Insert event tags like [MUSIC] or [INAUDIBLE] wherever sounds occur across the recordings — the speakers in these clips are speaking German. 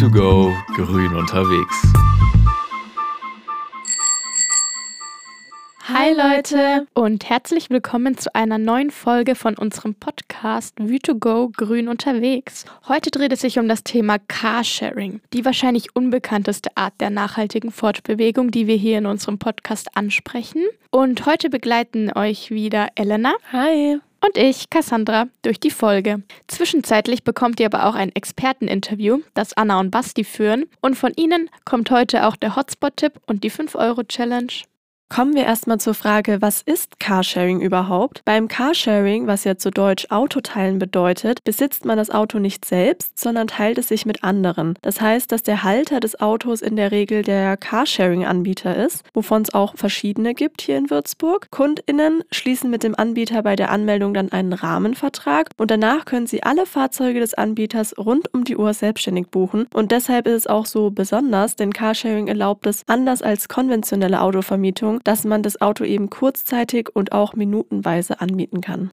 View2Go, grün unterwegs. Hi Leute und herzlich willkommen zu einer neuen Folge von unserem Podcast View2Go Grün unterwegs. Heute dreht es sich um das Thema Carsharing, die wahrscheinlich unbekannteste Art der nachhaltigen Fortbewegung, die wir hier in unserem Podcast ansprechen. Und heute begleiten euch wieder Elena. Hi und ich, Cassandra, durch die Folge. Zwischenzeitlich bekommt ihr aber auch ein Experteninterview, das Anna und Basti führen. Und von ihnen kommt heute auch der Hotspot-Tipp und die 5-Euro-Challenge. Kommen wir erstmal zur Frage, was ist Carsharing überhaupt? Beim Carsharing, was ja zu Deutsch Autoteilen bedeutet, besitzt man das Auto nicht selbst, sondern teilt es sich mit anderen. Das heißt, dass der Halter des Autos in der Regel der Carsharing-Anbieter ist, wovon es auch verschiedene gibt hier in Würzburg. KundInnen schließen mit dem Anbieter bei der Anmeldung dann einen Rahmenvertrag und danach können sie alle Fahrzeuge des Anbieters rund um die Uhr selbstständig buchen. Und deshalb ist es auch so besonders, denn Carsharing erlaubt es anders als konventionelle Autovermietung, dass man das Auto eben kurzzeitig und auch minutenweise anmieten kann.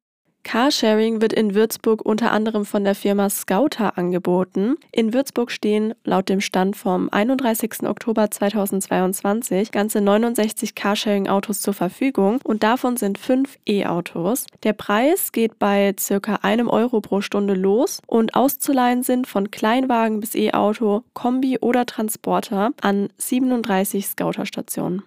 Carsharing wird in Würzburg unter anderem von der Firma Scouter angeboten. In Würzburg stehen laut dem Stand vom 31. Oktober 2022 ganze 69 Carsharing-Autos zur Verfügung und davon sind fünf E-Autos. Der Preis geht bei circa einem Euro pro Stunde los und auszuleihen sind von Kleinwagen bis E-Auto, Kombi oder Transporter an 37 Scouter-Stationen.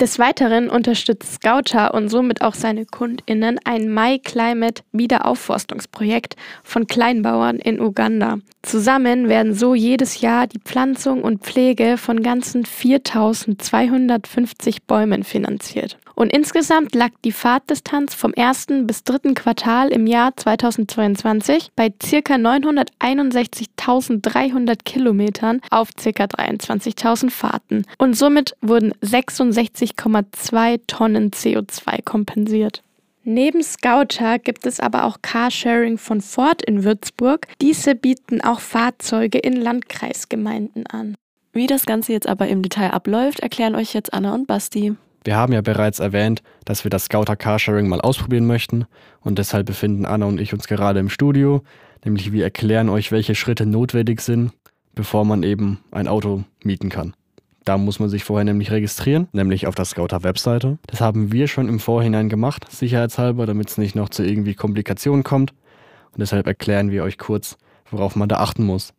Des Weiteren unterstützt Scouter und somit auch seine KundInnen ein My Climate Wiederaufforstungsprojekt von Kleinbauern in Uganda. Zusammen werden so jedes Jahr die Pflanzung und Pflege von ganzen 4250 Bäumen finanziert. Und insgesamt lag die Fahrtdistanz vom ersten bis dritten Quartal im Jahr 2022 bei ca. 961.300 Kilometern auf ca. 23.000 Fahrten. Und somit wurden 66,2 Tonnen CO2 kompensiert. Neben Scouter gibt es aber auch Carsharing von Ford in Würzburg. Diese bieten auch Fahrzeuge in Landkreisgemeinden an. Wie das Ganze jetzt aber im Detail abläuft, erklären euch jetzt Anna und Basti. Wir haben ja bereits erwähnt, dass wir das Scouter Carsharing mal ausprobieren möchten und deshalb befinden Anna und ich uns gerade im Studio, nämlich wir erklären euch, welche Schritte notwendig sind, bevor man eben ein Auto mieten kann. Da muss man sich vorher nämlich registrieren, nämlich auf der Scouter Webseite. Das haben wir schon im Vorhinein gemacht, sicherheitshalber, damit es nicht noch zu irgendwie Komplikationen kommt. Und deshalb erklären wir euch kurz, worauf man da achten muss.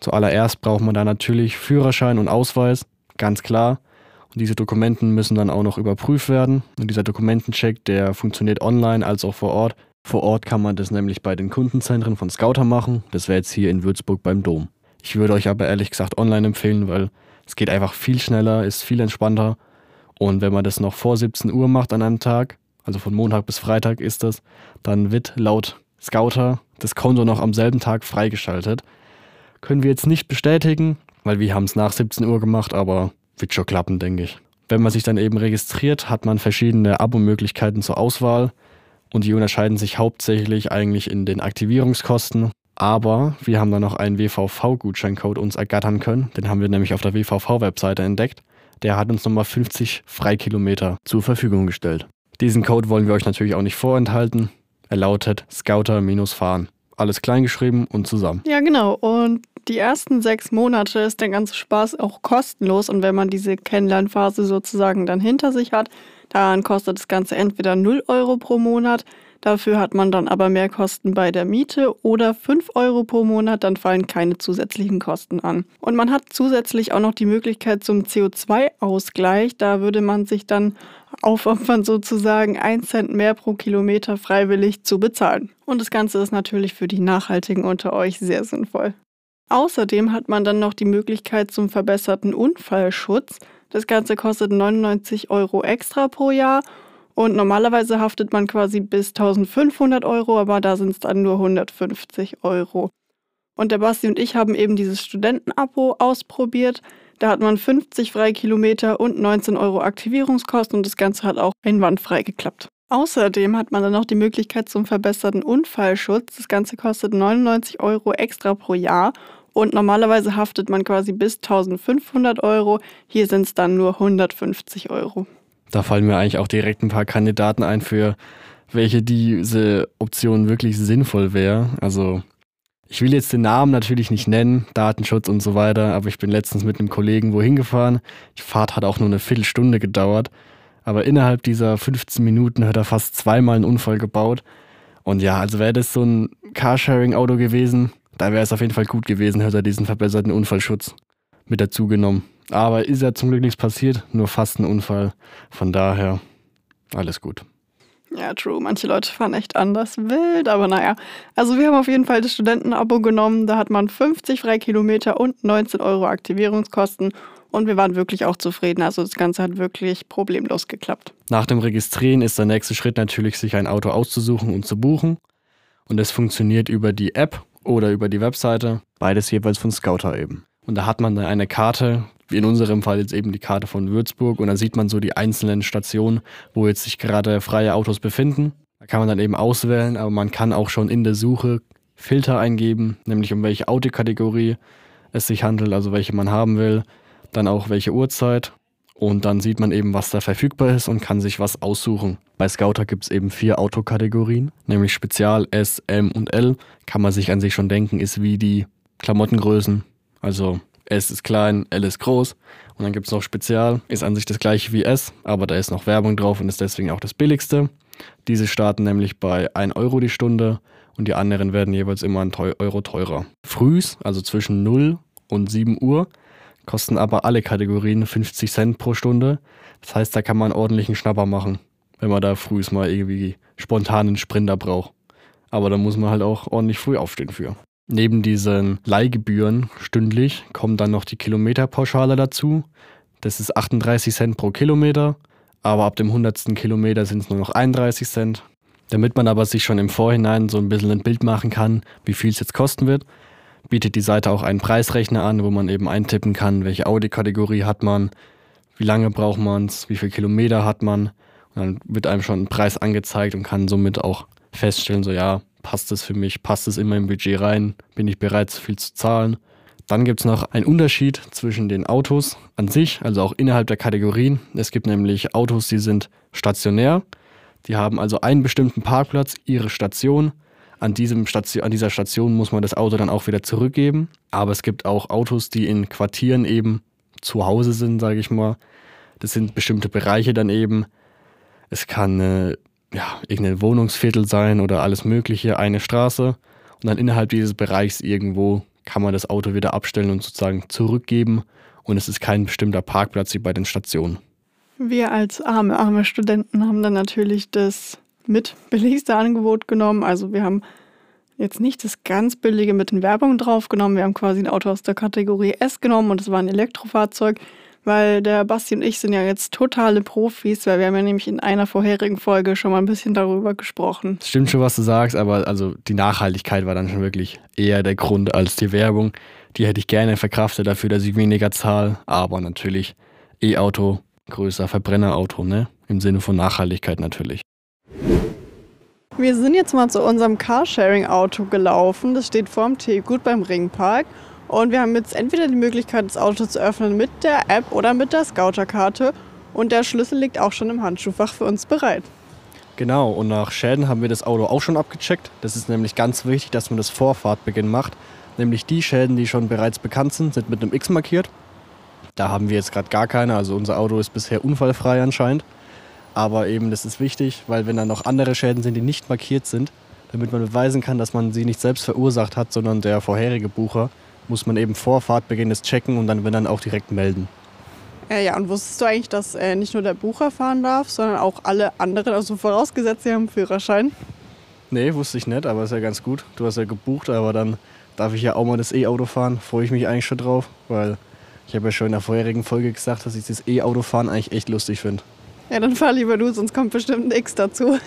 Zuallererst braucht man da natürlich Führerschein und Ausweis, ganz klar. Und diese Dokumenten müssen dann auch noch überprüft werden. Und dieser Dokumentencheck, der funktioniert online als auch vor Ort. Vor Ort kann man das nämlich bei den Kundenzentren von Scouter machen. Das wäre jetzt hier in Würzburg beim Dom. Ich würde euch aber ehrlich gesagt online empfehlen, weil es geht einfach viel schneller, ist viel entspannter. Und wenn man das noch vor 17 Uhr macht an einem Tag, also von Montag bis Freitag ist das, dann wird laut Scouter das Konto noch am selben Tag freigeschaltet. Können wir jetzt nicht bestätigen, weil wir haben es nach 17 Uhr gemacht, aber wird schon klappen, denke ich. Wenn man sich dann eben registriert, hat man verschiedene Abo-Möglichkeiten zur Auswahl und die unterscheiden sich hauptsächlich eigentlich in den Aktivierungskosten. Aber wir haben dann noch einen WVV-Gutscheincode uns ergattern können. Den haben wir nämlich auf der WVV-Webseite entdeckt. Der hat uns nochmal 50 Freikilometer zur Verfügung gestellt. Diesen Code wollen wir euch natürlich auch nicht vorenthalten. Er lautet Scouter-Fahren. Alles kleingeschrieben und zusammen. Ja, genau. Und die ersten sechs Monate ist der ganze Spaß auch kostenlos und wenn man diese Kennenlernphase sozusagen dann hinter sich hat, dann kostet das Ganze entweder 0 Euro pro Monat, dafür hat man dann aber mehr Kosten bei der Miete oder 5 Euro pro Monat, dann fallen keine zusätzlichen Kosten an. Und man hat zusätzlich auch noch die Möglichkeit zum CO2-Ausgleich, da würde man sich dann aufopfern, sozusagen 1 Cent mehr pro Kilometer freiwillig zu bezahlen. Und das Ganze ist natürlich für die Nachhaltigen unter euch sehr sinnvoll. Außerdem hat man dann noch die Möglichkeit zum verbesserten Unfallschutz. Das Ganze kostet 99 Euro extra pro Jahr und normalerweise haftet man quasi bis 1500 Euro, aber da sind es dann nur 150 Euro. Und der Basti und ich haben eben dieses Studentenabo ausprobiert. Da hat man 50 Freikilometer und 19 Euro Aktivierungskosten und das Ganze hat auch einwandfrei geklappt. Außerdem hat man dann noch die Möglichkeit zum verbesserten Unfallschutz. Das Ganze kostet 99 Euro extra pro Jahr und normalerweise haftet man quasi bis 1500 Euro. Hier sind es dann nur 150 Euro. Da fallen mir eigentlich auch direkt ein paar Kandidaten ein, für welche diese Option wirklich sinnvoll wäre. Also Ich will jetzt den Namen natürlich nicht nennen, Datenschutz und so weiter, aber ich bin letztens mit einem Kollegen wohin gefahren. Die Fahrt hat auch nur eine Viertelstunde gedauert. Aber innerhalb dieser 15 Minuten hat er fast zweimal einen Unfall gebaut. Und ja, also wäre das so ein Carsharing-Auto gewesen, da wäre es auf jeden Fall gut gewesen, hätte er diesen verbesserten Unfallschutz mit dazu genommen. Aber ist ja zum Glück nichts passiert, nur fast ein Unfall. Von daher alles gut. Ja, true. Manche Leute fahren echt anders wild, aber naja. Also wir haben auf jeden Fall das Studentenabo genommen. Da hat man 50 Freikilometer und 19 Euro Aktivierungskosten. Und wir waren wirklich auch zufrieden. Also das Ganze hat wirklich problemlos geklappt. Nach dem Registrieren ist der nächste Schritt natürlich, sich ein Auto auszusuchen und zu buchen. Und das funktioniert über die App oder über die Webseite. Beides jeweils von Scouter eben. Und da hat man dann eine Karte, wie in unserem Fall jetzt eben die Karte von Würzburg und da sieht man so die einzelnen Stationen, wo jetzt sich gerade freie Autos befinden. Da kann man dann eben auswählen, aber man kann auch schon in der Suche Filter eingeben, nämlich um welche Autokategorie es sich handelt, also welche man haben will, dann auch welche Uhrzeit und dann sieht man eben, was da verfügbar ist und kann sich was aussuchen. Bei Scouter gibt es eben vier Autokategorien, nämlich Spezial, S, M und L. Kann man sich an sich schon denken, ist wie die Klamottengrößen. Also S ist klein, L ist groß. Und dann gibt es noch Spezial, ist an sich das gleiche wie S, aber da ist noch Werbung drauf und ist deswegen auch das billigste. Diese starten nämlich bei 1 Euro die Stunde und die anderen werden jeweils immer ein Euro teurer. Frühs, also zwischen 0 und 7 Uhr, kosten aber alle Kategorien 50 Cent pro Stunde. Das heißt, da kann man ordentlichen Schnapper machen, wenn man da frühs mal irgendwie spontanen Sprinter braucht. Aber da muss man halt auch ordentlich früh aufstehen für. Neben diesen Leihgebühren stündlich kommt dann noch die Kilometerpauschale dazu. Das ist 38 Cent pro Kilometer, aber ab dem 100. Kilometer sind es nur noch 31 Cent. Damit man aber sich schon im Vorhinein so ein bisschen ein Bild machen kann, wie viel es jetzt kosten wird, bietet die Seite auch einen Preisrechner an, wo man eben eintippen kann, welche Audi-Kategorie hat man, wie lange braucht man es, wie viele Kilometer hat man. Und dann wird einem schon ein Preis angezeigt und kann somit auch feststellen, so ja, passt es für mich, passt es in mein Budget rein, bin ich bereit, so viel zu zahlen. Dann gibt es noch einen Unterschied zwischen den Autos an sich, also auch innerhalb der Kategorien. Es gibt nämlich Autos, die sind stationär, die haben also einen bestimmten Parkplatz, ihre Station. An, diesem Station, an dieser Station muss man das Auto dann auch wieder zurückgeben. Aber es gibt auch Autos, die in Quartieren eben zu Hause sind, sage ich mal. Das sind bestimmte Bereiche dann eben. Es kann äh, ja, irgendein Wohnungsviertel sein oder alles Mögliche, eine Straße. Und dann innerhalb dieses Bereichs irgendwo kann man das Auto wieder abstellen und sozusagen zurückgeben. Und es ist kein bestimmter Parkplatz wie bei den Stationen. Wir als arme, arme Studenten haben dann natürlich das mit billigste Angebot genommen. Also wir haben jetzt nicht das ganz billige mit den Werbungen drauf genommen. Wir haben quasi ein Auto aus der Kategorie S genommen und es war ein Elektrofahrzeug weil der Basti und ich sind ja jetzt totale Profis, weil wir haben ja nämlich in einer vorherigen Folge schon mal ein bisschen darüber gesprochen. Das stimmt schon, was du sagst, aber also die Nachhaltigkeit war dann schon wirklich eher der Grund als die Werbung. Die hätte ich gerne verkraftet dafür, dass ich weniger zahle, aber natürlich E-Auto, größer Verbrennerauto, ne? Im Sinne von Nachhaltigkeit natürlich. Wir sind jetzt mal zu unserem Carsharing-Auto gelaufen. Das steht vorm Teegut beim Ringpark. Und wir haben jetzt entweder die Möglichkeit, das Auto zu öffnen mit der App oder mit der Scouter-Karte. Und der Schlüssel liegt auch schon im Handschuhfach für uns bereit. Genau, und nach Schäden haben wir das Auto auch schon abgecheckt. Das ist nämlich ganz wichtig, dass man das vor Fahrtbeginn macht. Nämlich die Schäden, die schon bereits bekannt sind, sind mit einem X markiert. Da haben wir jetzt gerade gar keine, also unser Auto ist bisher unfallfrei anscheinend. Aber eben, das ist wichtig, weil wenn da noch andere Schäden sind, die nicht markiert sind, damit man beweisen kann, dass man sie nicht selbst verursacht hat, sondern der vorherige Bucher, muss man eben vor Fahrtbeginn das checken und dann, wenn dann auch direkt melden. Ja, ja, und wusstest du eigentlich, dass äh, nicht nur der Bucher fahren darf, sondern auch alle anderen, also vorausgesetzt, sie haben einen Führerschein? Nee, wusste ich nicht, aber ist ja ganz gut. Du hast ja gebucht, aber dann darf ich ja auch mal das E-Auto fahren. Freue ich mich eigentlich schon drauf, weil ich habe ja schon in der vorherigen Folge gesagt, dass ich das E-Auto fahren eigentlich echt lustig finde. Ja, dann fahr lieber du, sonst kommt bestimmt ein X dazu.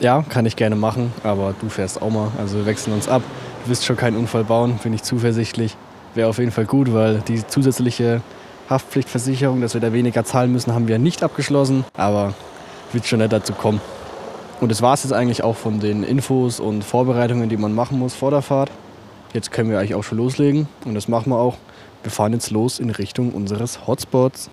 ja, kann ich gerne machen, aber du fährst auch mal. Also wir wechseln uns ab. Wirst schon keinen Unfall bauen, bin ich zuversichtlich. Wäre auf jeden Fall gut, weil die zusätzliche Haftpflichtversicherung, dass wir da weniger zahlen müssen, haben wir nicht abgeschlossen. Aber wird schon nicht dazu kommen. Und das war es jetzt eigentlich auch von den Infos und Vorbereitungen, die man machen muss vor der Fahrt. Jetzt können wir eigentlich auch schon loslegen und das machen wir auch. Wir fahren jetzt los in Richtung unseres Hotspots.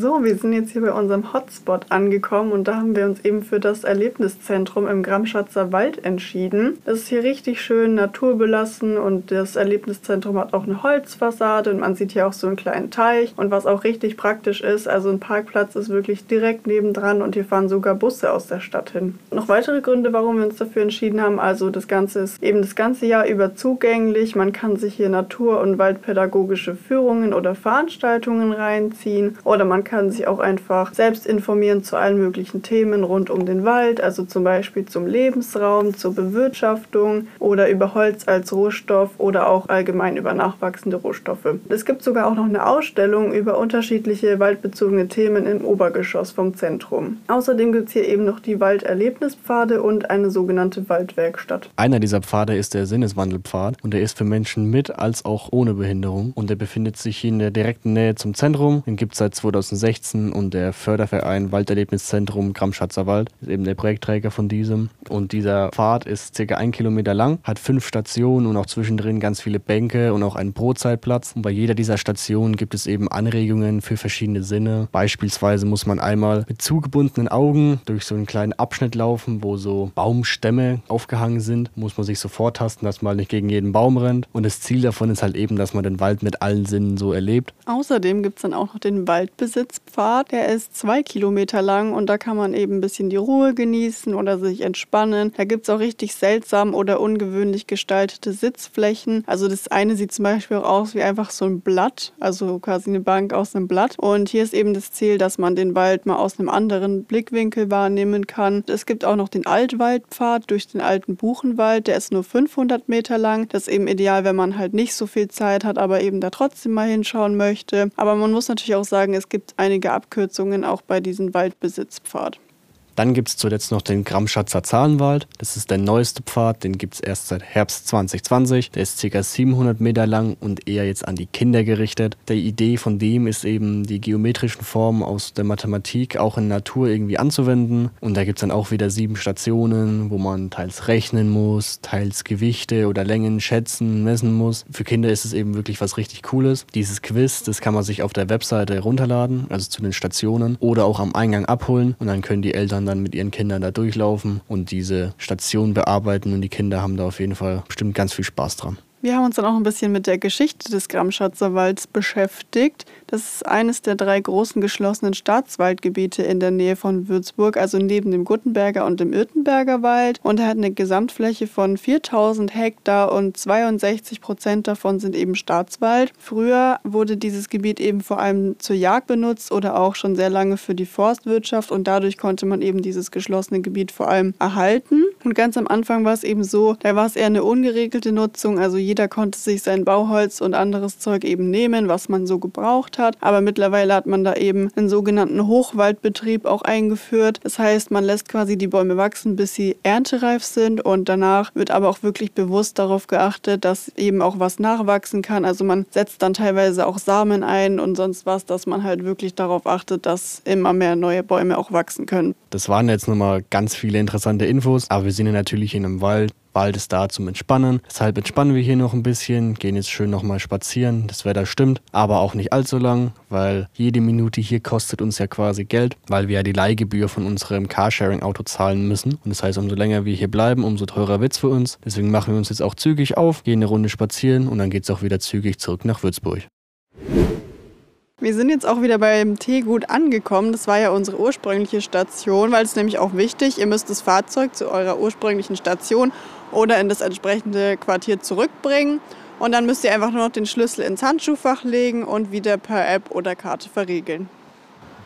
So, wir sind jetzt hier bei unserem Hotspot angekommen und da haben wir uns eben für das Erlebniszentrum im Gramschatzer Wald entschieden. Das ist hier richtig schön naturbelassen und das Erlebniszentrum hat auch eine Holzfassade und man sieht hier auch so einen kleinen Teich. Und was auch richtig praktisch ist, also ein Parkplatz ist wirklich direkt nebendran und hier fahren sogar Busse aus der Stadt hin. Noch weitere Gründe, warum wir uns dafür entschieden haben, also das Ganze ist eben das ganze Jahr über zugänglich. Man kann sich hier natur- und waldpädagogische Führungen oder Veranstaltungen reinziehen oder man kann sich auch einfach selbst informieren zu allen möglichen Themen rund um den Wald, also zum Beispiel zum Lebensraum, zur Bewirtschaftung oder über Holz als Rohstoff oder auch allgemein über nachwachsende Rohstoffe. Es gibt sogar auch noch eine Ausstellung über unterschiedliche waldbezogene Themen im Obergeschoss vom Zentrum. Außerdem gibt es hier eben noch die Walderlebnispfade und eine sogenannte Waldwerkstatt. Einer dieser Pfade ist der Sinneswandelpfad und der ist für Menschen mit als auch ohne Behinderung und der befindet sich in der direkten Nähe zum Zentrum. Den gibt seit 2000 2016 und der Förderverein Walderlebniszentrum Gramschatzer Wald ist eben der Projektträger von diesem. Und dieser Pfad ist circa ein Kilometer lang, hat fünf Stationen und auch zwischendrin ganz viele Bänke und auch einen Brotzeitplatz. Und bei jeder dieser Stationen gibt es eben Anregungen für verschiedene Sinne. Beispielsweise muss man einmal mit zugebundenen Augen durch so einen kleinen Abschnitt laufen, wo so Baumstämme aufgehangen sind. Muss man sich so vortasten, dass man nicht gegen jeden Baum rennt. Und das Ziel davon ist halt eben, dass man den Wald mit allen Sinnen so erlebt. Außerdem gibt es dann auch noch den Waldbesitz Sitzpfad. Der ist zwei Kilometer lang und da kann man eben ein bisschen die Ruhe genießen oder sich entspannen. Da gibt es auch richtig seltsam oder ungewöhnlich gestaltete Sitzflächen. Also das eine sieht zum Beispiel auch aus wie einfach so ein Blatt, also quasi eine Bank aus einem Blatt. Und hier ist eben das Ziel, dass man den Wald mal aus einem anderen Blickwinkel wahrnehmen kann. Es gibt auch noch den Altwaldpfad durch den alten Buchenwald. Der ist nur 500 Meter lang. Das ist eben ideal, wenn man halt nicht so viel Zeit hat, aber eben da trotzdem mal hinschauen möchte. Aber man muss natürlich auch sagen, es gibt einige Abkürzungen auch bei diesem Waldbesitzpfad. Dann gibt es zuletzt noch den Gramschatzer Zahlenwald. Das ist der neueste Pfad, den gibt es erst seit Herbst 2020. Der ist ca. 700 Meter lang und eher jetzt an die Kinder gerichtet. Die Idee von dem ist eben, die geometrischen Formen aus der Mathematik auch in Natur irgendwie anzuwenden. Und da gibt es dann auch wieder sieben Stationen, wo man teils rechnen muss, teils Gewichte oder Längen schätzen, messen muss. Für Kinder ist es eben wirklich was richtig Cooles. Dieses Quiz, das kann man sich auf der Webseite runterladen, also zu den Stationen, oder auch am Eingang abholen. Und dann können die Eltern dann mit ihren Kindern da durchlaufen und diese Station bearbeiten und die Kinder haben da auf jeden Fall bestimmt ganz viel Spaß dran. Wir haben uns dann auch ein bisschen mit der Geschichte des Gramschatzer Walds beschäftigt. Das ist eines der drei großen geschlossenen Staatswaldgebiete in der Nähe von Würzburg, also neben dem Guttenberger und dem Irtenberger Wald. Und er hat eine Gesamtfläche von 4000 Hektar und 62 Prozent davon sind eben Staatswald. Früher wurde dieses Gebiet eben vor allem zur Jagd benutzt oder auch schon sehr lange für die Forstwirtschaft und dadurch konnte man eben dieses geschlossene Gebiet vor allem erhalten. Und ganz am Anfang war es eben so, da war es eher eine ungeregelte Nutzung, also jeder konnte sich sein Bauholz und anderes Zeug eben nehmen, was man so gebraucht hat. Aber mittlerweile hat man da eben einen sogenannten Hochwaldbetrieb auch eingeführt. Das heißt, man lässt quasi die Bäume wachsen, bis sie erntereif sind und danach wird aber auch wirklich bewusst darauf geachtet, dass eben auch was nachwachsen kann. Also man setzt dann teilweise auch Samen ein und sonst was, dass man halt wirklich darauf achtet, dass immer mehr neue Bäume auch wachsen können. Das waren jetzt nochmal ganz viele interessante Infos, aber wir sind ja natürlich in einem Wald. Wald ist da zum Entspannen. Deshalb entspannen wir hier noch ein bisschen, gehen jetzt schön nochmal spazieren. Das Wetter stimmt, aber auch nicht allzu lang, weil jede Minute hier kostet uns ja quasi Geld, weil wir ja die Leihgebühr von unserem Carsharing-Auto zahlen müssen. Und das heißt, umso länger wir hier bleiben, umso teurer wird es für uns. Deswegen machen wir uns jetzt auch zügig auf, gehen eine Runde spazieren und dann geht es auch wieder zügig zurück nach Würzburg. Wir sind jetzt auch wieder beim Teegut angekommen. Das war ja unsere ursprüngliche Station, weil es nämlich auch wichtig, ihr müsst das Fahrzeug zu eurer ursprünglichen Station oder in das entsprechende Quartier zurückbringen. Und dann müsst ihr einfach nur noch den Schlüssel ins Handschuhfach legen und wieder per App oder Karte verriegeln.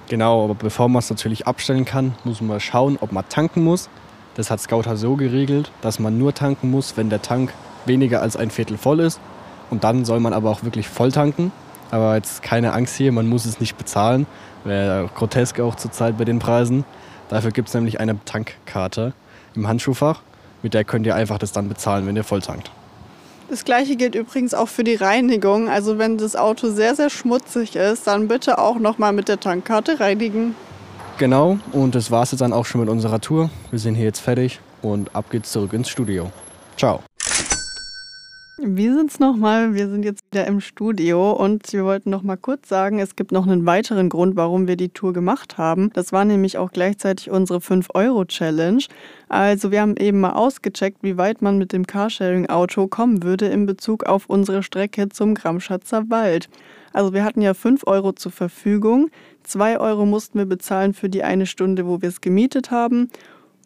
Genau, aber bevor man es natürlich abstellen kann, muss man schauen, ob man tanken muss. Das hat Scouter so geregelt, dass man nur tanken muss, wenn der Tank weniger als ein Viertel voll ist. Und dann soll man aber auch wirklich voll tanken. Aber jetzt keine Angst hier, man muss es nicht bezahlen. Wäre grotesk auch zurzeit bei den Preisen. Dafür gibt es nämlich eine Tankkarte im Handschuhfach. Mit der könnt ihr einfach das dann bezahlen, wenn ihr voll tankt. Das gleiche gilt übrigens auch für die Reinigung. Also wenn das Auto sehr, sehr schmutzig ist, dann bitte auch nochmal mit der Tankkarte reinigen. Genau, und das war es jetzt dann auch schon mit unserer Tour. Wir sind hier jetzt fertig und ab geht's zurück ins Studio. Ciao. Wir sind's nochmal. Wir sind jetzt wieder im Studio und wir wollten noch mal kurz sagen, es gibt noch einen weiteren Grund, warum wir die Tour gemacht haben. Das war nämlich auch gleichzeitig unsere 5-Euro-Challenge. Also wir haben eben mal ausgecheckt, wie weit man mit dem Carsharing-Auto kommen würde in Bezug auf unsere Strecke zum Gramschatzer Wald. Also wir hatten ja 5 Euro zur Verfügung. 2 Euro mussten wir bezahlen für die eine Stunde, wo wir es gemietet haben.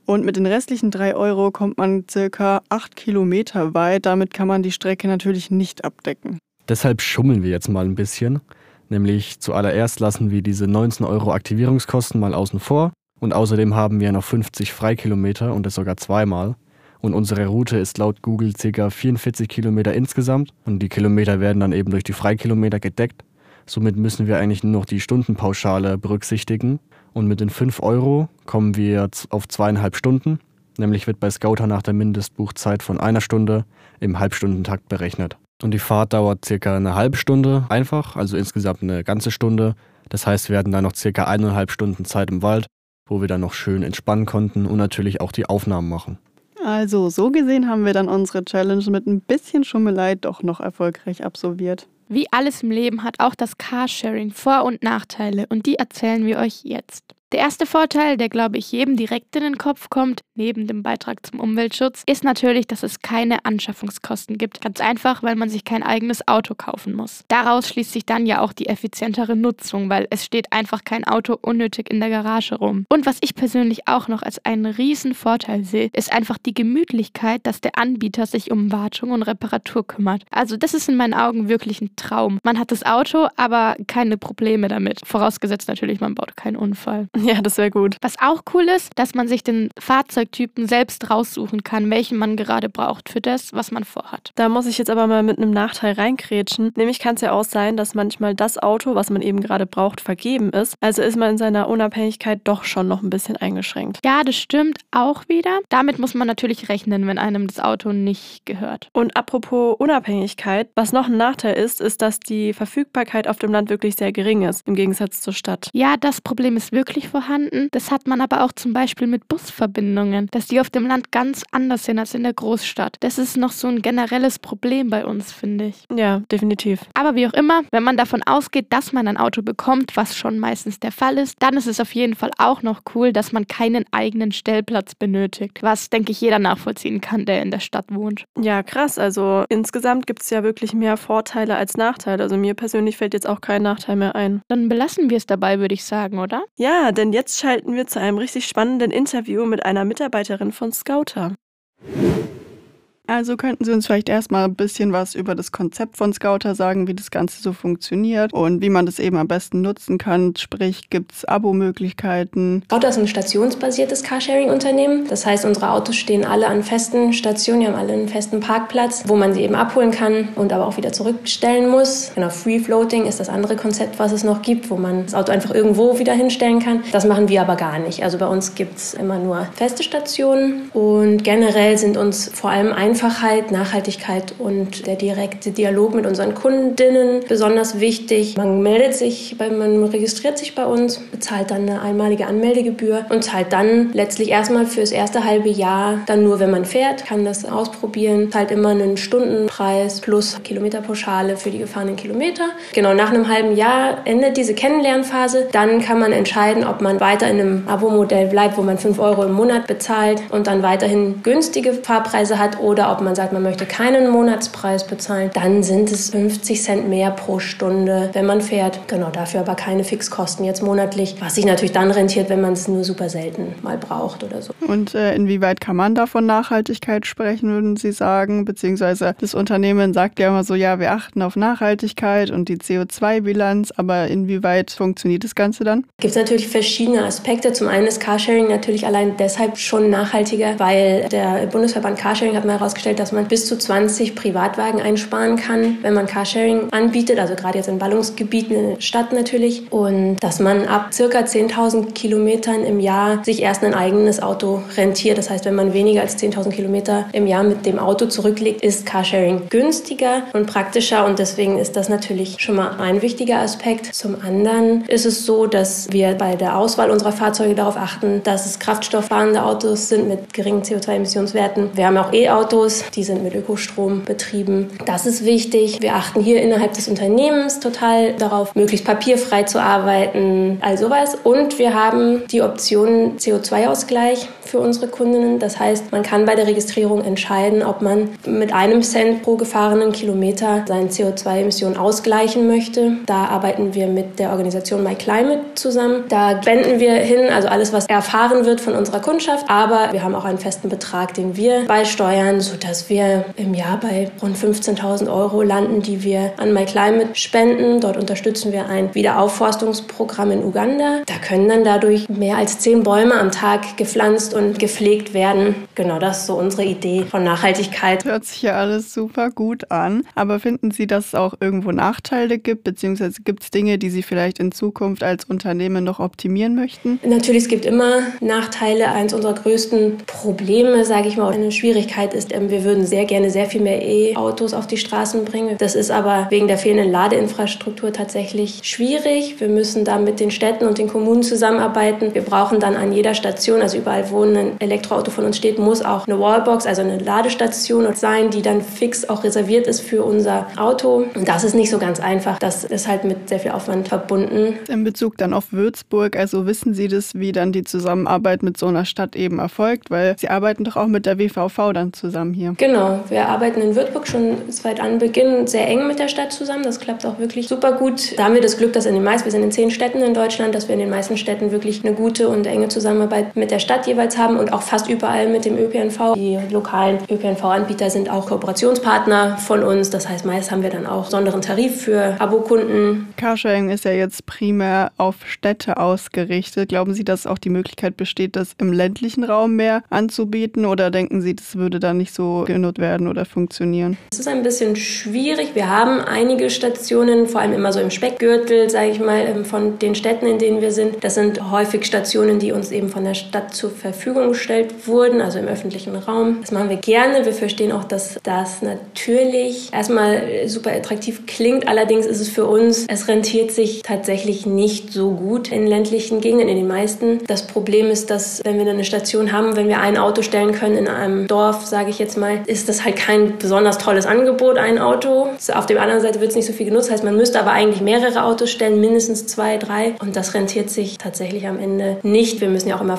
Und mit den restlichen 3 Euro kommt man circa 8 Kilometer weit. Damit kann man die Strecke natürlich nicht abdecken. Deshalb schummeln wir jetzt mal ein bisschen. Nämlich zuallererst lassen wir diese 19 Euro Aktivierungskosten mal außen vor. Und außerdem haben wir noch 50 Freikilometer und das sogar zweimal. Und unsere Route ist laut Google ca. 44 Kilometer insgesamt. Und die Kilometer werden dann eben durch die Freikilometer gedeckt. Somit müssen wir eigentlich nur noch die Stundenpauschale berücksichtigen. Und mit den 5 Euro kommen wir auf zweieinhalb Stunden. Nämlich wird bei Scouter nach der Mindestbuchzeit von einer Stunde im Halbstundentakt berechnet. Und die Fahrt dauert circa eine halbe Stunde einfach, also insgesamt eine ganze Stunde. Das heißt, wir hatten dann noch circa eineinhalb Stunden Zeit im Wald, wo wir dann noch schön entspannen konnten und natürlich auch die Aufnahmen machen. Also, so gesehen haben wir dann unsere Challenge mit ein bisschen Schummelei doch noch erfolgreich absolviert. Wie alles im Leben hat auch das Carsharing Vor- und Nachteile und die erzählen wir euch jetzt. Der erste Vorteil, der glaube ich jedem direkt in den Kopf kommt, neben dem Beitrag zum Umweltschutz, ist natürlich, dass es keine Anschaffungskosten gibt. Ganz einfach, weil man sich kein eigenes Auto kaufen muss. Daraus schließt sich dann ja auch die effizientere Nutzung, weil es steht einfach kein Auto unnötig in der Garage rum. Und was ich persönlich auch noch als einen riesen Vorteil sehe, ist einfach die Gemütlichkeit, dass der Anbieter sich um Wartung und Reparatur kümmert. Also das ist in meinen Augen wirklich ein Traum. Man hat das Auto, aber keine Probleme damit. Vorausgesetzt natürlich, man baut keinen Unfall. Ja, das wäre gut. Was auch cool ist, dass man sich den Fahrzeugtypen selbst raussuchen kann, welchen man gerade braucht für das, was man vorhat. Da muss ich jetzt aber mal mit einem Nachteil reinkrätschen. Nämlich kann es ja auch sein, dass manchmal das Auto, was man eben gerade braucht, vergeben ist. Also ist man in seiner Unabhängigkeit doch schon noch ein bisschen eingeschränkt. Ja, das stimmt auch wieder. Damit muss man natürlich rechnen, wenn einem das Auto nicht gehört. Und apropos Unabhängigkeit, was noch ein Nachteil ist, ist, dass die Verfügbarkeit auf dem Land wirklich sehr gering ist, im Gegensatz zur Stadt. Ja, das Problem ist wirklich vorhanden. Das hat man aber auch zum Beispiel mit Busverbindungen, dass die auf dem Land ganz anders sind als in der Großstadt. Das ist noch so ein generelles Problem bei uns, finde ich. Ja, definitiv. Aber wie auch immer, wenn man davon ausgeht, dass man ein Auto bekommt, was schon meistens der Fall ist, dann ist es auf jeden Fall auch noch cool, dass man keinen eigenen Stellplatz benötigt, was, denke ich, jeder nachvollziehen kann, der in der Stadt wohnt. Ja, krass. Also insgesamt gibt es ja wirklich mehr Vorteile als Nachteile. Also mir persönlich fällt jetzt auch kein Nachteil mehr ein. Dann belassen wir es dabei, würde ich sagen, oder? Ja, denn jetzt schalten wir zu einem richtig spannenden Interview mit einer Mitarbeiterin von Scouter. Also könnten Sie uns vielleicht erstmal ein bisschen was über das Konzept von Scouter sagen, wie das Ganze so funktioniert und wie man das eben am besten nutzen kann. Sprich, gibt es Abo-Möglichkeiten? Scouter ist ein stationsbasiertes Carsharing-Unternehmen. Das heißt, unsere Autos stehen alle an festen Stationen, die haben alle einen festen Parkplatz, wo man sie eben abholen kann und aber auch wieder zurückstellen muss. Genau, Free Floating ist das andere Konzept, was es noch gibt, wo man das Auto einfach irgendwo wieder hinstellen kann. Das machen wir aber gar nicht. Also bei uns gibt es immer nur feste Stationen und generell sind uns vor allem ein Einfachheit, Nachhaltigkeit und der direkte Dialog mit unseren Kundinnen besonders wichtig. Man meldet sich, man registriert sich bei uns, bezahlt dann eine einmalige Anmeldegebühr und zahlt dann letztlich erstmal fürs erste halbe Jahr dann nur, wenn man fährt, kann das ausprobieren, zahlt immer einen Stundenpreis plus Kilometerpauschale für die gefahrenen Kilometer. Genau, nach einem halben Jahr endet diese Kennenlernphase. Dann kann man entscheiden, ob man weiter in einem Abo-Modell bleibt, wo man 5 Euro im Monat bezahlt und dann weiterhin günstige Fahrpreise hat oder ob man sagt, man möchte keinen Monatspreis bezahlen, dann sind es 50 Cent mehr pro Stunde, wenn man fährt. Genau, dafür aber keine Fixkosten jetzt monatlich, was sich natürlich dann rentiert, wenn man es nur super selten mal braucht oder so. Und äh, inwieweit kann man da von Nachhaltigkeit sprechen, würden Sie sagen? Beziehungsweise das Unternehmen sagt ja immer so, ja, wir achten auf Nachhaltigkeit und die CO2-Bilanz, aber inwieweit funktioniert das Ganze dann? Gibt es natürlich verschiedene Aspekte. Zum einen ist Carsharing natürlich allein deshalb schon nachhaltiger, weil der Bundesverband Carsharing hat mal herausgefunden, herausgestellt, dass man bis zu 20 Privatwagen einsparen kann, wenn man Carsharing anbietet, also gerade jetzt in Ballungsgebieten in der Stadt natürlich. Und dass man ab circa 10.000 Kilometern im Jahr sich erst ein eigenes Auto rentiert. Das heißt, wenn man weniger als 10.000 Kilometer im Jahr mit dem Auto zurücklegt, ist Carsharing günstiger und praktischer. Und deswegen ist das natürlich schon mal ein wichtiger Aspekt. Zum anderen ist es so, dass wir bei der Auswahl unserer Fahrzeuge darauf achten, dass es kraftstofffahrende Autos sind mit geringen CO2-Emissionswerten. Wir haben auch E-Autos Autos, die sind mit Ökostrom betrieben. Das ist wichtig. Wir achten hier innerhalb des Unternehmens total darauf, möglichst papierfrei zu arbeiten, all sowas. Und wir haben die Option CO2-Ausgleich für unsere Kundinnen. Das heißt, man kann bei der Registrierung entscheiden, ob man mit einem Cent pro gefahrenen Kilometer seine CO2-Emissionen ausgleichen möchte. Da arbeiten wir mit der Organisation MyClimate zusammen. Da wenden wir hin, also alles, was erfahren wird von unserer Kundschaft. Aber wir haben auch einen festen Betrag, den wir beisteuern, sodass wir im Jahr bei rund 15.000 Euro landen, die wir an MyClimate spenden. Dort unterstützen wir ein Wiederaufforstungsprogramm in Uganda. Da können dann dadurch mehr als zehn Bäume am Tag gepflanzt und gepflegt werden. Genau das ist so unsere Idee von Nachhaltigkeit. Hört sich ja alles super gut an. Aber finden Sie, dass es auch irgendwo Nachteile gibt, beziehungsweise gibt es Dinge, die Sie vielleicht in Zukunft als Unternehmen noch optimieren möchten? Natürlich, es gibt immer Nachteile. Eins unserer größten Probleme, sage ich mal, eine Schwierigkeit ist, ähm, wir würden sehr gerne sehr viel mehr E-Autos auf die Straßen bringen. Das ist aber wegen der fehlenden Ladeinfrastruktur tatsächlich schwierig. Wir müssen da mit den Städten und den Kommunen zusammenarbeiten. Wir brauchen dann an jeder Station, also überall, wo ein Elektroauto von uns steht, muss auch eine Wallbox, also eine Ladestation sein, die dann fix auch reserviert ist für unser Auto. Und das ist nicht so ganz einfach. Das ist halt mit sehr viel Aufwand verbunden. In Bezug dann auf Würzburg, also wissen Sie das, wie dann die Zusammenarbeit mit so einer Stadt eben erfolgt? Weil Sie arbeiten doch auch mit der WVV dann zusammen hier. Genau, wir arbeiten in Würzburg schon seit Anbeginn sehr eng mit der Stadt zusammen. Das klappt auch wirklich super gut. Da haben wir das Glück, dass in den meisten, wir sind in zehn Städten in Deutschland, dass wir in den meisten Städten wirklich eine gute und enge Zusammenarbeit mit der Stadt jeweils haben und auch fast überall mit dem ÖPNV. Die lokalen ÖPNV-Anbieter sind auch Kooperationspartner von uns. Das heißt, meist haben wir dann auch besonderen Tarif für Abokunden. Carsharing ist ja jetzt primär auf Städte ausgerichtet. Glauben Sie, dass auch die Möglichkeit besteht, das im ländlichen Raum mehr anzubieten oder denken Sie, das würde dann nicht so genutzt werden oder funktionieren? Es ist ein bisschen schwierig. Wir haben einige Stationen, vor allem immer so im Speckgürtel, sage ich mal, ähm, von den Städten, in denen wir sind. Das sind häufig Stationen, die uns eben von der Stadt zur Verfügung gestellt wurden, also im öffentlichen Raum. Das machen wir gerne. Wir verstehen auch, dass das natürlich erstmal super attraktiv klingt. Allerdings ist es für uns, es rentiert sich tatsächlich nicht so gut in ländlichen Gegenden, in den meisten. Das Problem ist, dass wenn wir eine Station haben, wenn wir ein Auto stellen können in einem Dorf, sage ich jetzt mal, ist das halt kein besonders tolles Angebot, ein Auto. Auf der anderen Seite wird es nicht so viel genutzt. Heißt, man müsste aber eigentlich mehrere Autos stellen, mindestens zwei, drei. Und das rentiert sich tatsächlich am Ende nicht. Wir müssen ja auch immer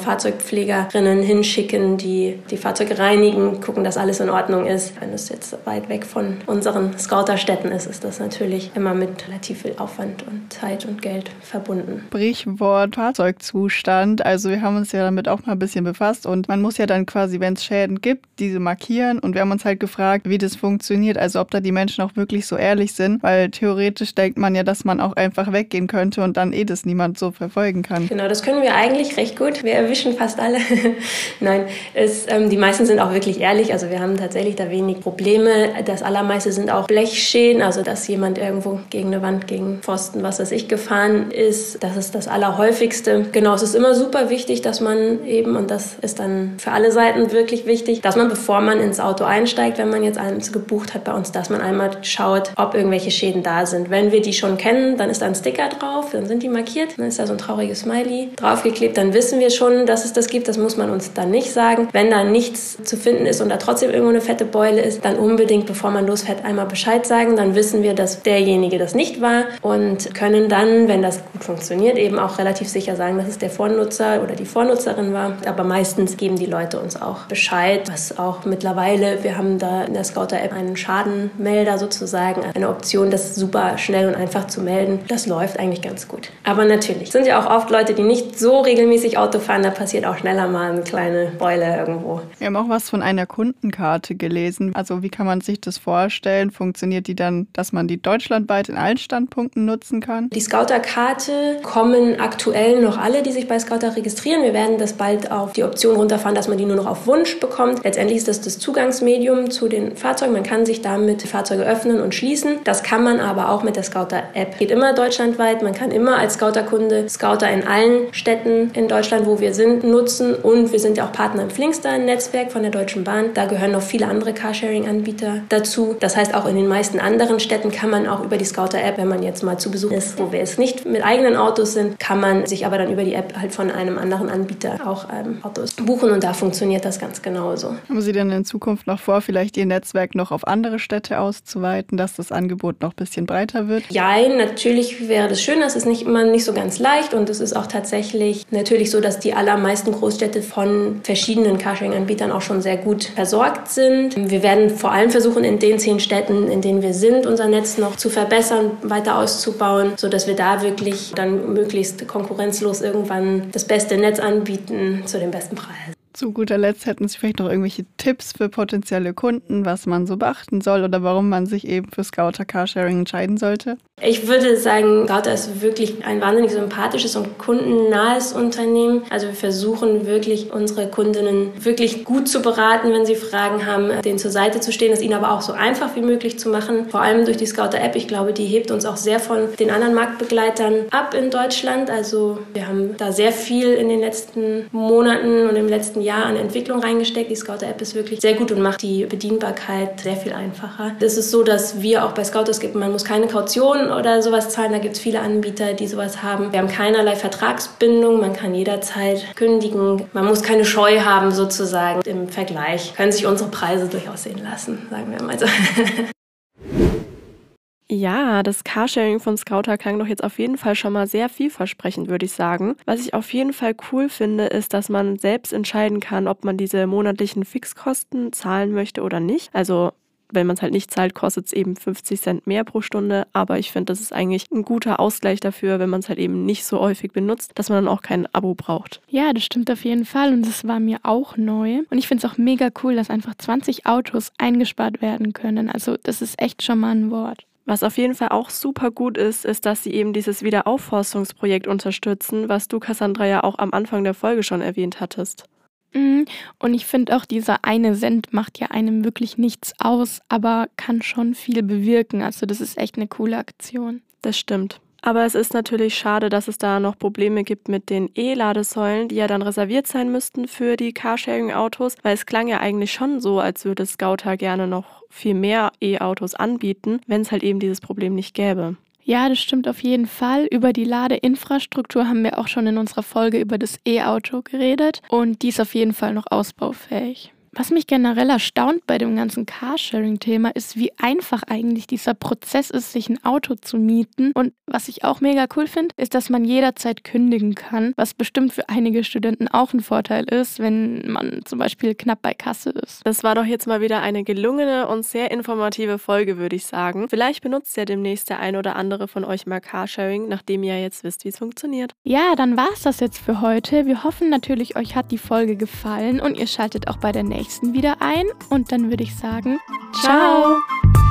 Fahrzeugpflegerinnen hinschicken, die die Fahrzeuge reinigen, gucken, dass alles in Ordnung ist. Wenn es jetzt weit weg von unseren Scouterstätten ist, ist das natürlich immer mit relativ viel Aufwand und Zeit und Geld verbunden. Sprichwort Fahrzeugzustand. Also wir haben uns ja damit auch mal ein bisschen befasst und man muss ja dann quasi, wenn es Schäden gibt, diese markieren und wir haben uns halt gefragt, wie das funktioniert, also ob da die Menschen auch wirklich so ehrlich sind, weil theoretisch denkt man ja, dass man auch einfach weggehen könnte und dann eh das niemand so verfolgen kann. Genau, das können wir eigentlich recht gut. Wir erwischen fast alle. [LAUGHS] [LAUGHS] Nein, es, ähm, die meisten sind auch wirklich ehrlich. Also wir haben tatsächlich da wenig Probleme. Das allermeiste sind auch Blechschäden, also dass jemand irgendwo gegen eine Wand, gegen Pfosten, was weiß ich, gefahren ist. Das ist das Allerhäufigste. Genau, es ist immer super wichtig, dass man eben, und das ist dann für alle Seiten wirklich wichtig, dass man, bevor man ins Auto einsteigt, wenn man jetzt eins gebucht hat bei uns, dass man einmal schaut, ob irgendwelche Schäden da sind. Wenn wir die schon kennen, dann ist da ein Sticker drauf, dann sind die markiert, dann ist da so ein trauriges Smiley draufgeklebt, dann wissen wir schon, dass es das gibt. Das muss man uns dann nicht sagen. Wenn da nichts zu finden ist und da trotzdem irgendwo eine fette Beule ist, dann unbedingt, bevor man losfährt, einmal Bescheid sagen. Dann wissen wir, dass derjenige das nicht war und können dann, wenn das gut funktioniert, eben auch relativ sicher sagen, dass es der Vornutzer oder die Vornutzerin war. Aber meistens geben die Leute uns auch Bescheid, was auch mittlerweile, wir haben da in der Scouter-App einen Schadenmelder sozusagen, eine Option, das super schnell und einfach zu melden. Das läuft eigentlich ganz gut. Aber natürlich sind ja auch oft Leute, die nicht so regelmäßig Auto fahren, da passiert auch schneller mal eine kleine Beule irgendwo. Wir haben auch was von einer Kundenkarte gelesen. Also wie kann man sich das vorstellen? Funktioniert die dann, dass man die deutschlandweit in allen Standpunkten nutzen kann? Die Scouter-Karte kommen aktuell noch alle, die sich bei Scouter registrieren. Wir werden das bald auf die Option runterfahren, dass man die nur noch auf Wunsch bekommt. Letztendlich ist das das Zugangsmedium zu den Fahrzeugen. Man kann sich damit Fahrzeuge öffnen und schließen. Das kann man aber auch mit der Scouter-App. Geht immer deutschlandweit. Man kann immer als Scouter-Kunde Scouter in allen Städten in Deutschland, wo wir sind, nutzen. Und wir sind ja auch Partner im Flinkster-Netzwerk von der Deutschen Bahn. Da gehören noch viele andere Carsharing-Anbieter dazu. Das heißt, auch in den meisten anderen Städten kann man auch über die Scouter-App, wenn man jetzt mal zu Besuch ist, wo wir es nicht mit eigenen Autos sind, kann man sich aber dann über die App halt von einem anderen Anbieter auch ähm, Autos buchen und da funktioniert das ganz genauso. Haben Sie denn in Zukunft Zukunft noch vor, vielleicht Ihr Netzwerk noch auf andere Städte auszuweiten, dass das Angebot noch ein bisschen breiter wird? Ja, natürlich wäre das schön. Das ist nicht immer nicht so ganz leicht und es ist auch tatsächlich natürlich so, dass die allermeisten Großstädte von verschiedenen Carsharing-Anbietern auch schon sehr gut versorgt sind. Wir werden vor allem versuchen, in den zehn Städten, in denen wir sind, unser Netz noch zu verbessern, weiter auszubauen, sodass wir da wirklich dann möglichst konkurrenzlos irgendwann das beste Netz anbieten zu den besten Preisen. Zu guter Letzt hätten Sie vielleicht noch irgendwelche Tipps für potenzielle Kunden, was man so beachten soll oder warum man sich eben für Scouter Carsharing entscheiden sollte? Ich würde sagen, Scouter ist wirklich ein wahnsinnig sympathisches und kundennahes Unternehmen. Also wir versuchen wirklich unsere Kundinnen wirklich gut zu beraten, wenn sie Fragen haben, denen zur Seite zu stehen, es ihnen aber auch so einfach wie möglich zu machen. Vor allem durch die Scouter App. Ich glaube, die hebt uns auch sehr von den anderen Marktbegleitern ab in Deutschland. Also wir haben da sehr viel in den letzten Monaten und im letzten Jahr Jahr an Entwicklung reingesteckt. Die Scouter-App ist wirklich sehr gut und macht die Bedienbarkeit sehr viel einfacher. Es ist so, dass wir auch bei Scouters gibt, man muss keine Kaution oder sowas zahlen. Da gibt es viele Anbieter, die sowas haben. Wir haben keinerlei Vertragsbindung. Man kann jederzeit kündigen. Man muss keine Scheu haben sozusagen. Im Vergleich können sich unsere Preise durchaus sehen lassen, sagen wir mal so. [LAUGHS] Ja, das Carsharing von Scouter klang doch jetzt auf jeden Fall schon mal sehr vielversprechend, würde ich sagen. Was ich auf jeden Fall cool finde, ist, dass man selbst entscheiden kann, ob man diese monatlichen Fixkosten zahlen möchte oder nicht. Also wenn man es halt nicht zahlt, kostet es eben 50 Cent mehr pro Stunde. Aber ich finde, das ist eigentlich ein guter Ausgleich dafür, wenn man es halt eben nicht so häufig benutzt, dass man dann auch kein Abo braucht. Ja, das stimmt auf jeden Fall und das war mir auch neu. Und ich finde es auch mega cool, dass einfach 20 Autos eingespart werden können. Also das ist echt schon mal ein Wort. Was auf jeden Fall auch super gut ist, ist, dass sie eben dieses Wiederaufforstungsprojekt unterstützen, was du, Cassandra, ja auch am Anfang der Folge schon erwähnt hattest. Mhm. Und ich finde auch, dieser eine Cent macht ja einem wirklich nichts aus, aber kann schon viel bewirken. Also das ist echt eine coole Aktion. Das stimmt. Aber es ist natürlich schade, dass es da noch Probleme gibt mit den E-Ladesäulen, die ja dann reserviert sein müssten für die Carsharing-Autos, weil es klang ja eigentlich schon so, als würde Scouter gerne noch viel mehr E-Autos anbieten, wenn es halt eben dieses Problem nicht gäbe. Ja, das stimmt auf jeden Fall. Über die Ladeinfrastruktur haben wir auch schon in unserer Folge über das E-Auto geredet und die ist auf jeden Fall noch ausbaufähig. Was mich generell erstaunt bei dem ganzen Carsharing-Thema ist, wie einfach eigentlich dieser Prozess ist, sich ein Auto zu mieten. Und was ich auch mega cool finde, ist, dass man jederzeit kündigen kann, was bestimmt für einige Studenten auch ein Vorteil ist, wenn man zum Beispiel knapp bei Kasse ist. Das war doch jetzt mal wieder eine gelungene und sehr informative Folge, würde ich sagen. Vielleicht benutzt ja demnächst der ein oder andere von euch mal Carsharing, nachdem ihr jetzt wisst, wie es funktioniert. Ja, dann war es das jetzt für heute. Wir hoffen natürlich, euch hat die Folge gefallen und ihr schaltet auch bei der nächsten nächsten wieder ein und dann würde ich sagen, ciao. ciao.